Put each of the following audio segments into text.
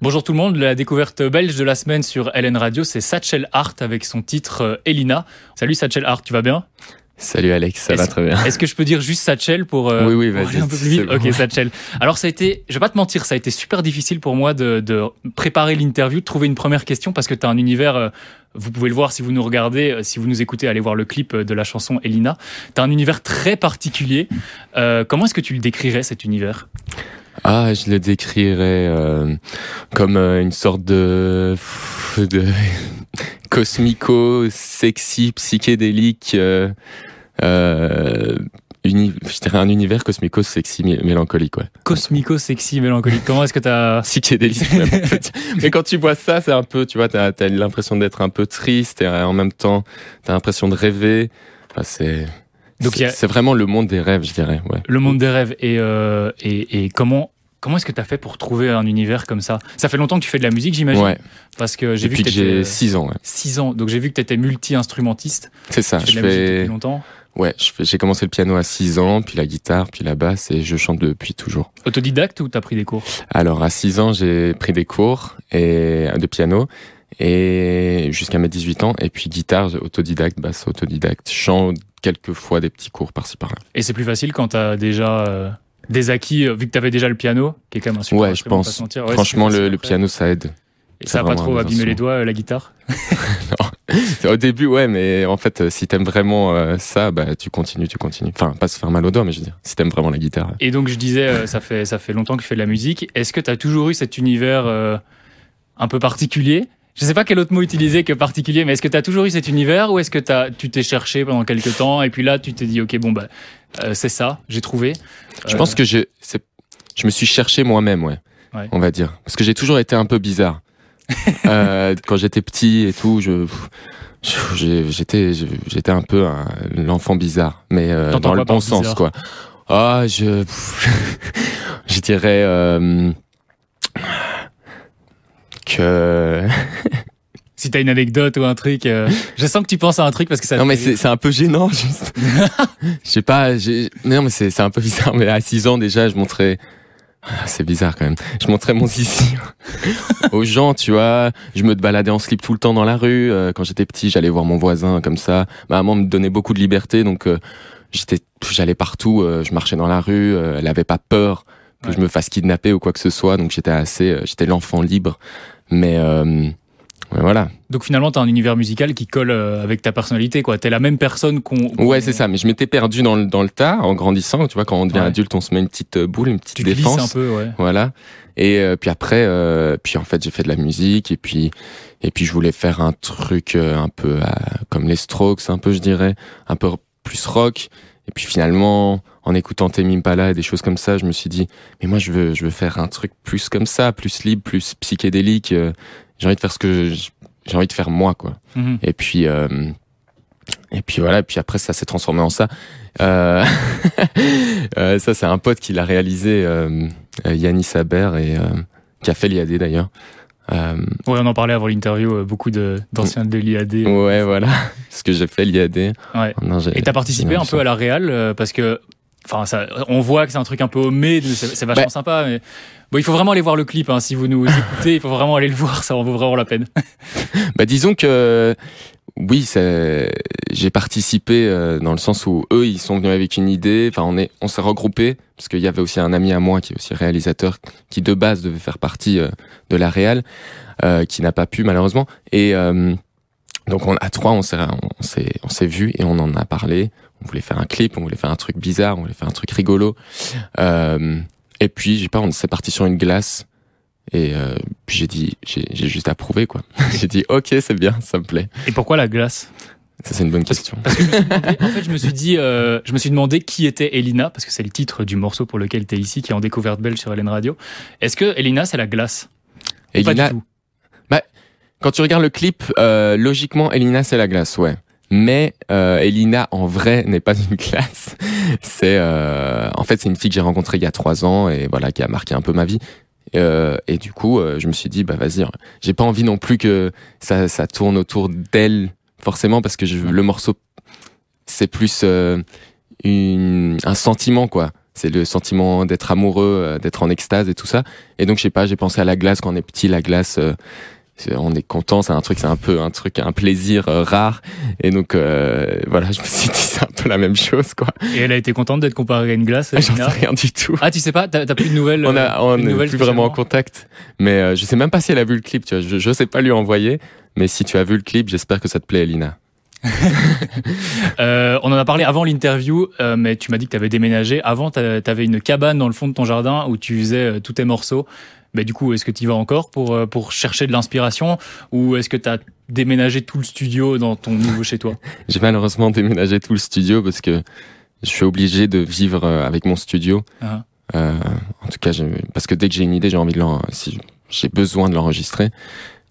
Bonjour tout le monde, la découverte belge de la semaine sur LN Radio, c'est Satchel Hart avec son titre euh, Elina. Salut Satchel Hart, tu vas bien? Salut Alex, ça va très bien. Est-ce que je peux dire juste Satchel pour, euh, Oui, oui, pour aller un peu plus vite? Bon. Ok, Satchel. Alors ça a été, je vais pas te mentir, ça a été super difficile pour moi de, de préparer l'interview, de trouver une première question parce que tu as un univers, euh, vous pouvez le voir si vous nous regardez, euh, si vous nous écoutez, allez voir le clip de la chanson Elina. Tu as un univers très particulier. Euh, comment est-ce que tu le décrirais cet univers? Ah, je le décrirais euh, comme euh, une sorte de, de cosmico, sexy, psychédélique, euh, uni- je dirais un univers cosmico, sexy, mé- mélancolique, ouais. Cosmico, sexy, mélancolique. Comment est-ce que tu as... Psychédélique, même, en fait. Mais quand tu vois ça, c'est un peu, tu vois, t'as as, l'impression d'être un peu triste et en même temps, t'as l'impression de rêver. Enfin, c'est, Donc, a- c'est vraiment le monde des rêves, je dirais, ouais. Le monde des rêves. Et, euh, et, et comment, comment est-ce que tu as fait pour trouver un univers comme ça? Ça fait longtemps que tu fais de la musique, j'imagine Ouais. Parce que j'ai vu que que j'ai 6 ans, ouais. 6 ans. Donc j'ai vu que tu étais multi-instrumentiste. C'est ça. Tu fais de Je musique fais, depuis longtemps. Ouais, j'ai commencé le piano à 6 ans, puis la guitare, puis la basse, et je chante depuis toujours. Autodidacte ou tu as pris des cours? Alors, à 6 ans, j'ai pris des cours et, de piano, et jusqu'à mes 18 ans, et puis guitare, autodidacte, basse autodidacte, chant, quelques fois des petits cours par-ci par-là. Et c'est plus facile quand tu as déjà euh, des acquis, euh, vu que tu avais déjà le piano, qui est quand même un super Ouais, je pense. Ouais, Franchement, le, piano, ça aide. Et ça a pas trop abîmé les doigts, euh, la guitare Au début, ouais, mais en fait, si t'aimes vraiment euh, ça, bah, tu continues, tu continues. Enfin, pas se faire mal aux doigts, mais je veux dire, si t'aimes vraiment la guitare. Et donc je disais, euh, ça fait, ça fait longtemps que je fais de la musique. Est-ce que tu as toujours eu cet univers un peu particulier? Je sais pas quel autre mot utiliser que particulier, mais est-ce que tu as toujours eu cet univers ou est-ce que t'as- tu t'es cherché pendant quelques temps et puis là tu t'es dit, ok, bon, bah, euh, c'est ça, j'ai trouvé Je Euh, pense que je, je me suis cherché moi-même, ouais, Ouais. On va dire. Parce que j'ai toujours été un peu bizarre. Euh, quand j'étais petit et tout, je, j'étais, j'étais un peu un- l'enfant bizarre, mais euh, dans le bon sens, bizarre quoi. Ah, je, je dirais euh, que. Si t'as une anecdote ou un truc, euh, je sens que tu penses à un truc parce que ça. Non, mais c'est, un peu gênant, juste. Je sais pas, j'ai, non, mais c'est, c'est un peu bizarre, mais à 6 ans déjà, je montrais, Ah, c'est bizarre quand même, je montrais mon zizi aux gens, tu vois. Je me baladais en slip tout le temps dans la rue. Euh, Quand j'étais petit, j'allais voir mon voisin comme ça. Ma maman me donnait beaucoup de liberté, donc euh, j'étais, j'allais partout, euh, je marchais dans la rue, elle avait pas peur que Ouais. je me fasse kidnapper ou quoi que ce soit, donc j'étais assez, j'étais l'enfant libre. Mais, euh, ouais, voilà. Donc finalement, t'as un univers musical qui colle euh, avec ta personnalité, quoi. T'es la même personne qu'on. Ouais, c'est ça. Mais je m'étais perdu dans le, dans le tas en grandissant. Tu vois, quand on devient Ouais. adulte, on se met une petite euh, boule, une petite Tu défense. un peu, ouais. Voilà. Et euh, puis après, euh, puis en fait, j'ai fait de la musique et puis et puis je voulais faire un truc un peu euh, comme les Strokes, un peu, je dirais, un peu plus rock. Et puis finalement, en écoutant Tame Impala et des choses comme ça, je me suis dit, mais moi, je veux, je veux faire un truc plus comme ça, plus libre, plus psychédélique. J'ai envie de faire ce que j'ai envie de faire moi, quoi. Mhm. Et puis, euh, et puis voilà. Et puis après, ça s'est transformé en ça. Euh, euh, ça, c'est un pote qui l'a réalisé, euh, euh, Yannis Saber, et euh, qui a fait l'IAD d'ailleurs. Euh, Ouais, on en parlait avant l'interview, beaucoup de- d'anciens de l'IAD. ouais, voilà. Ce que j'ai fait l'IAD. Ouais. Et t'as participé un peu à la réal euh, parce que, enfin, ça, on voit que c'est un truc un peu hommé, c'est c'est vachement Bah. sympa. Mais bon, il faut vraiment aller voir le clip. Hein, si vous nous écoutez, il faut vraiment aller le voir. Ça en vaut vraiment la peine. Bah, disons que oui, c'est- j'ai participé euh, dans le sens où eux, ils sont venus avec une idée. Enfin, on est, on s'est regroupés parce qu'il y avait aussi un ami à moi qui est aussi réalisateur, qui de base devait faire partie euh, de la réal, euh, qui n'a pas pu malheureusement. Et euh, donc on, à trois, on s'est, on s'est, on s'est vu et on en a parlé. On voulait faire un clip, on voulait faire un truc bizarre, on voulait faire un truc rigolo. Euh, et puis, je sais pas, on s'est parti sur une glace. Et euh, puis j'ai dit, j'ai j'ai juste approuvé quoi. j'ai dit ok c'est bien, ça me plaît. Et pourquoi la glace? Ça c'est une bonne question. Parce que demandé- en fait, je me suis dit, euh, je me suis demandé qui était Elina, parce que c'est le titre du morceau pour lequel tu es ici, qui est en découverte belge sur Hélène Radio. Est-ce que Elina, c'est la glace? Elina, du tout? Quand tu regardes le clip, euh, logiquement Elina c'est la glace, ouais. Mais euh, Elina en vrai n'est pas une glace. C'est euh, en fait c'est une fille que j'ai rencontrée il y a trois ans et voilà qui a marqué un peu ma vie. Euh, et du coup, je me suis dit bah vas-y, j'ai pas envie non plus que ça, ça tourne autour d'elle forcément parce que je, le morceau c'est plus une, un sentiment quoi. c'est le sentiment d'être amoureux, d'être en extase et tout ça. Et donc je sais pas, j'ai pensé à la glace quand on est petit, la glace. On est content, c'est un truc, c'est un peu un truc, un plaisir euh, rare. Et donc euh, voilà, je me suis dit c'est un peu la même chose quoi. Et elle a été contente d'être comparée à une glace. J'en sais rien du tout. Ah, tu sais pas, t'as plus de nouvelles. on a, euh, on plus n'est vraiment en contact, mais euh, je sais même pas si elle a vu le clip. Tu vois, je, je sais pas lui envoyer. Mais si tu as vu le clip, j'espère que ça te plaît, Elina. Euh, on en a parlé avant l'interview, euh, mais tu m'as dit que tu avais déménagé. Avant, tu avais une cabane dans le fond de ton jardin où tu faisais euh, tous tes morceaux. Mais du coup, est-ce que tu y vas encore pour, euh, pour chercher de l'inspiration ou est-ce que tu as déménagé tout le studio dans ton nouveau chez toi? J'ai malheureusement déménagé tout le studio parce que je suis obligé de vivre euh, avec mon studio. Ah. Euh, en tout cas, parce que dès que j'ai une idée, j'ai envie de l'en, si j'ai besoin de l'enregistrer.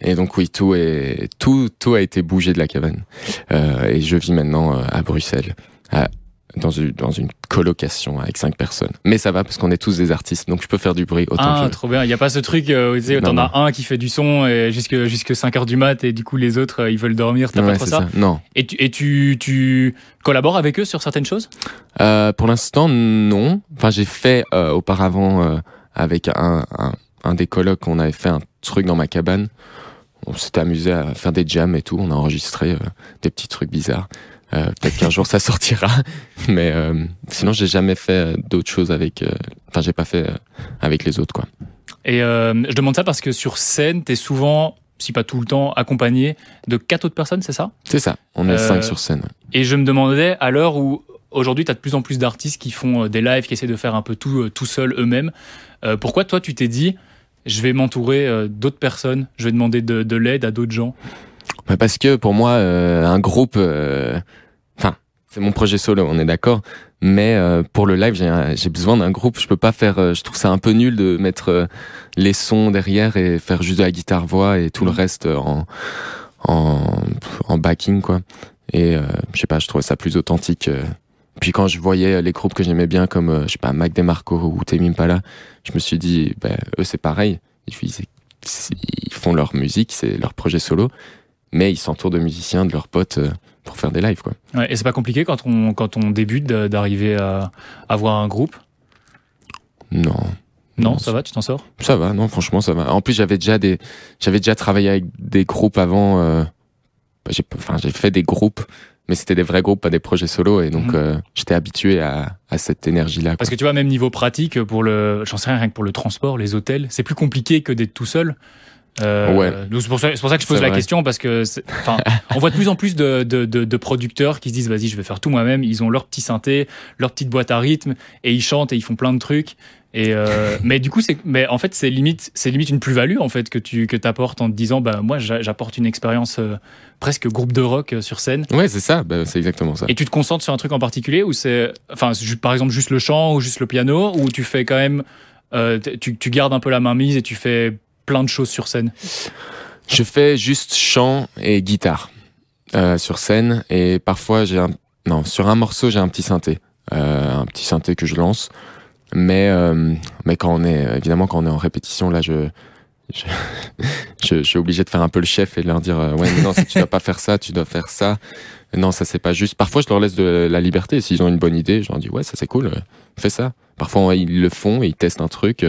Et donc oui, tout est tout tout a été bougé de la cabane. Euh, et je vis maintenant à Bruxelles, à- dans une dans une colocation avec cinq personnes. Mais ça va parce qu'on est tous des artistes, donc je peux faire du bruit autant Ah, que je veux. trop bien. Il n'y a pas ce truc euh, où tu sais, t'en as un qui fait du son et jusque, jusque 5 heures du mat et du coup les autres euh, ils veulent dormir. T'as Ouais, pas trop c'est ça, Non. Et, tu, et tu, tu collabores avec eux sur certaines choses? Euh, pour l'instant, non. Enfin, j'ai fait euh, auparavant euh, avec un, un, un des colocs, on avait fait un truc dans ma cabane. On s'était amusé à faire des jams et tout. On a enregistré euh, des petits trucs bizarres. Euh, Peut-être qu'un jour ça sortira, mais euh, sinon j'ai jamais fait d'autres choses avec. Enfin, j'ai pas fait avec les autres quoi. Et je demande ça parce que sur scène, tu es souvent, si pas tout le temps, accompagné de quatre autres personnes, c'est ça? C'est ça. On est Euh, cinq sur scène. Et je me demandais, à l'heure où aujourd'hui, tu as de plus en plus d'artistes qui font des lives, qui essaient de faire un peu tout, tout seuls eux-mêmes, euh, pourquoi toi, tu t'es dit, je vais m'entourer euh, d'autres personnes, je vais demander de, de l'aide à d'autres gens Bah, Parce que pour moi, euh, un groupe, euh, enfin, c'est mon projet solo, on est d'accord. Mais euh, pour le live, j'ai besoin d'un groupe. Je peux pas faire. je trouve ça un peu nul de mettre les sons derrière et faire juste de la guitare voix et tout le Mhm. reste en en, en backing quoi. Et je sais pas, je trouvais ça plus authentique. Euh. Puis quand je voyais les groupes que j'aimais bien comme euh, je sais pas Mac DeMarco ou Tame Impala, je me suis dit, ben, eux c'est pareil. Ils, font leur musique, c'est leur projet solo mais ils s'entourent de musiciens, de leurs potes euh, pour faire des lives quoi. Ouais, Et c'est pas compliqué quand on, quand on débute d'arriver à avoir un groupe? Non, Non, Non, ça va, tu t'en sors? Ça va, non franchement ça va. En plus j'avais déjà des, j'avais déjà travaillé avec des groupes avant. euh, bah, j'ai, enfin j'ai fait des groupes, mais c'était des vrais groupes, pas des projets solo, et donc Mhm. euh, j'étais habitué à, à cette énergie là. Parce que tu vois, même niveau pratique, pour le, j'en sais rien, rien que pour le transport, les hôtels, c'est plus compliqué que d'être tout seul. Euh, Ouais. donc C'est pour, pour ça que je pose la vrai. question parce que, on voit de plus en plus de, de, de, de producteurs qui se disent vas-y, je vais faire tout moi-même. Ils ont leur petit synthé, leur petite boîte à rythme et ils chantent et ils font plein de trucs. Et euh, mais du coup, c'est, mais en fait, c'est limite, c'est limite une plus-value en fait que tu que t'apportes en te disant bah moi j'a- j'apporte une expérience euh, presque groupe de rock euh, sur scène. Ouais, c'est ça, bah, c'est exactement ça. Et tu te concentres sur un truc en particulier ou c'est, enfin, par exemple, juste le chant ou juste le piano ou tu fais quand même, euh, tu, tu gardes un peu la main mise et tu fais plein de choses sur scène. Je fais juste chant et guitare euh, sur scène. Et parfois j'ai un non sur un morceau j'ai un petit synthé euh, un petit synthé que je lance. Mais euh, mais quand on est évidemment quand on est en répétition là je je, suis obligé de faire un peu le chef et de leur dire ouais mais non si tu dois pas faire ça tu dois faire ça. Non ça c'est pas juste. Parfois je leur laisse de la liberté. S'ils ont une bonne idée je leur dis ouais ça c'est cool fais ça. Parfois ils le font et ils testent un truc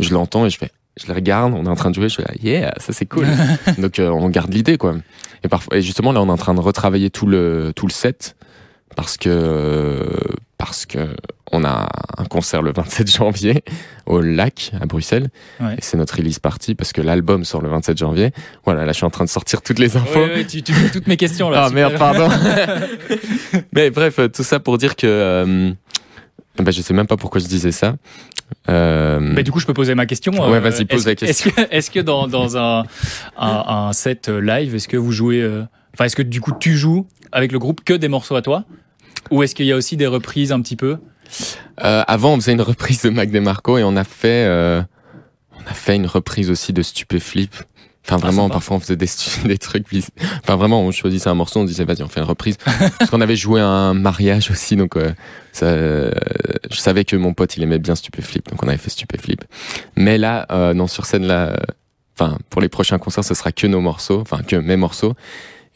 je l'entends et je fais je les regarde, on est en train de jouer, je fais yeah, ça c'est cool. Donc euh, on garde l'idée quoi. Et parfois et justement là on est en train de retravailler tout le tout le set parce que parce que on a un concert le 27 janvier au Lac à Bruxelles Ouais. et c'est notre release party parce que l'album sort le 27 janvier. Voilà, là je suis en train de sortir toutes les infos. Ouais, ouais, tu, tu fais toutes mes questions là. Ah super. merde, pardon. Mais bref, euh, tout ça pour dire que euh, bah, je sais même pas pourquoi je disais ça. Euh, Mais du coup, je peux poser ma question. euh, Ouais, vas-y, pose est-ce- la question. Est-ce que, dans, dans un, un, un set live, est-ce que vous jouez, euh, enfin, est-ce que du coup tu joues avec le groupe que des morceaux à toi, ou est-ce qu'il y a aussi des reprises un petit peu? Euh, avant, on faisait une reprise de Mac DeMarco et on a fait, euh, on a fait une reprise aussi de Stupéflip. Enfin, vraiment, sympa. parfois on faisait des, trucs. bis- Enfin, vraiment, on choisissait un morceau, on disait vas-y, on fait une reprise. Parce qu'on avait joué à un mariage aussi, donc euh, ça, euh, je savais que mon pote il aimait bien Stupéflip, donc on avait fait Stupéflip. Mais là, euh, non, sur scène là, enfin, pour les prochains concerts, ce sera que nos morceaux, enfin que mes morceaux.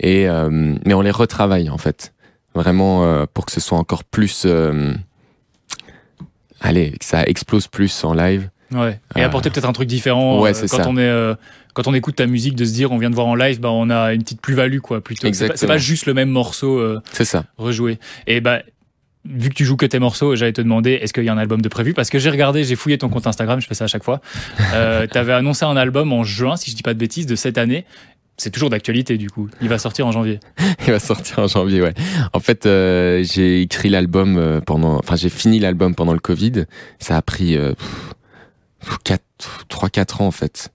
Et euh, mais on les retravaille en fait, vraiment euh, pour que ce soit encore plus. euh, allez, que ça explose plus en live. Ouais. Et Euh, apporter peut-être un truc différent ouais, euh, quand ça. on est euh, quand on écoute ta musique de se dire on vient de voir en live bah on a une petite plus-value quoi plutôt. C'est pas- juste le même morceau euh, C'est ça. rejoué. Et bah vu que tu joues que tes morceaux, j'allais te demander est-ce qu'il y a un album de prévu? Parce que j'ai regardé, j'ai fouillé ton compte Instagram, je fais ça à chaque fois. Euh, T'avais annoncé un album en juin si je dis pas de bêtises de cette année. C'est toujours d'actualité du coup. Il va sortir en janvier. Il va sortir en janvier, ouais. En fait, euh, j'ai écrit l'album pendant, enfin, j'ai fini l'album pendant le Covid. Ça a pris euh, 3-4 ans en fait.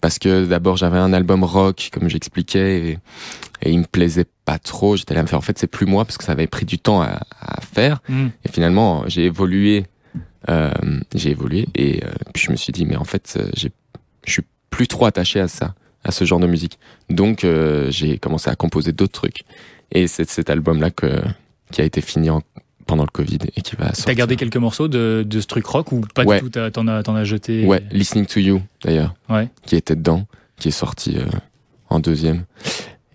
Parce que d'abord j'avais un album rock, comme j'expliquais, et, et il me plaisait pas trop. J'étais là à me faire, en fait, c'est plus moi parce que ça avait pris du temps à, à faire. Hmm. Et finalement, j'ai évolué, euh, j'ai évolué, et euh, puis je me suis dit, mais en fait, euh, je suis plus trop attaché à ça, à ce genre de musique. Donc, euh, j'ai commencé à composer d'autres trucs. Et c'est cet album-là que, qui a été fini en- pendant le Covid et qui va sortir. T'as gardé quelques morceaux de, de ce truc rock ou pas Ouais. du tout T'en as, as jeté? Ouais, Listening to You, d'ailleurs, Ouais. qui était dedans, qui est sorti euh, en deuxième.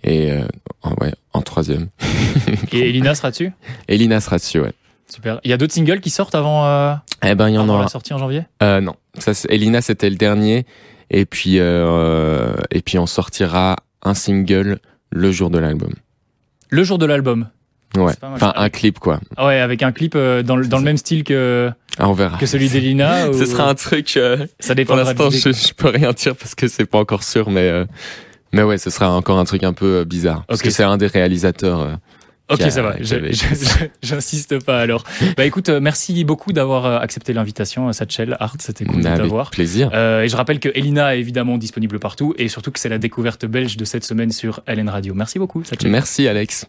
Et euh, en, ouais, en troisième. Et Elina sera dessus? Elina sera dessus, ouais. Super. Il y a d'autres singles qui sortent avant, euh, Eh ben, il y en avant aura la sortie en janvier? Euh, non, ça, Elina c'était le dernier, et puis euh, et puis on sortira un single le jour de l'album. Le jour de l'album. Ouais, C'est pas mal. enfin un clip quoi. Ah ouais, avec un clip euh, dans, le- dans le même style que, Ah, on verra. que celui d'Elina ou- Ce sera un truc. euh, Ça pour dépendra l'instant, je, je peux rien dire parce que c'est pas encore sûr, mais euh, mais ouais, ce sera encore un truc un peu bizarre parce que c'est un des réalisateurs. Ok, a- ça va. J'insiste pas alors. Bah écoute, merci beaucoup d'avoir accepté l'invitation, Satchel Art. C'était cool de t'avoir. plaisir. Euh, et je rappelle que Elina est évidemment disponible partout et surtout que c'est la découverte belge de cette semaine sur LN Radio. Merci beaucoup, Satchel. Merci Alex.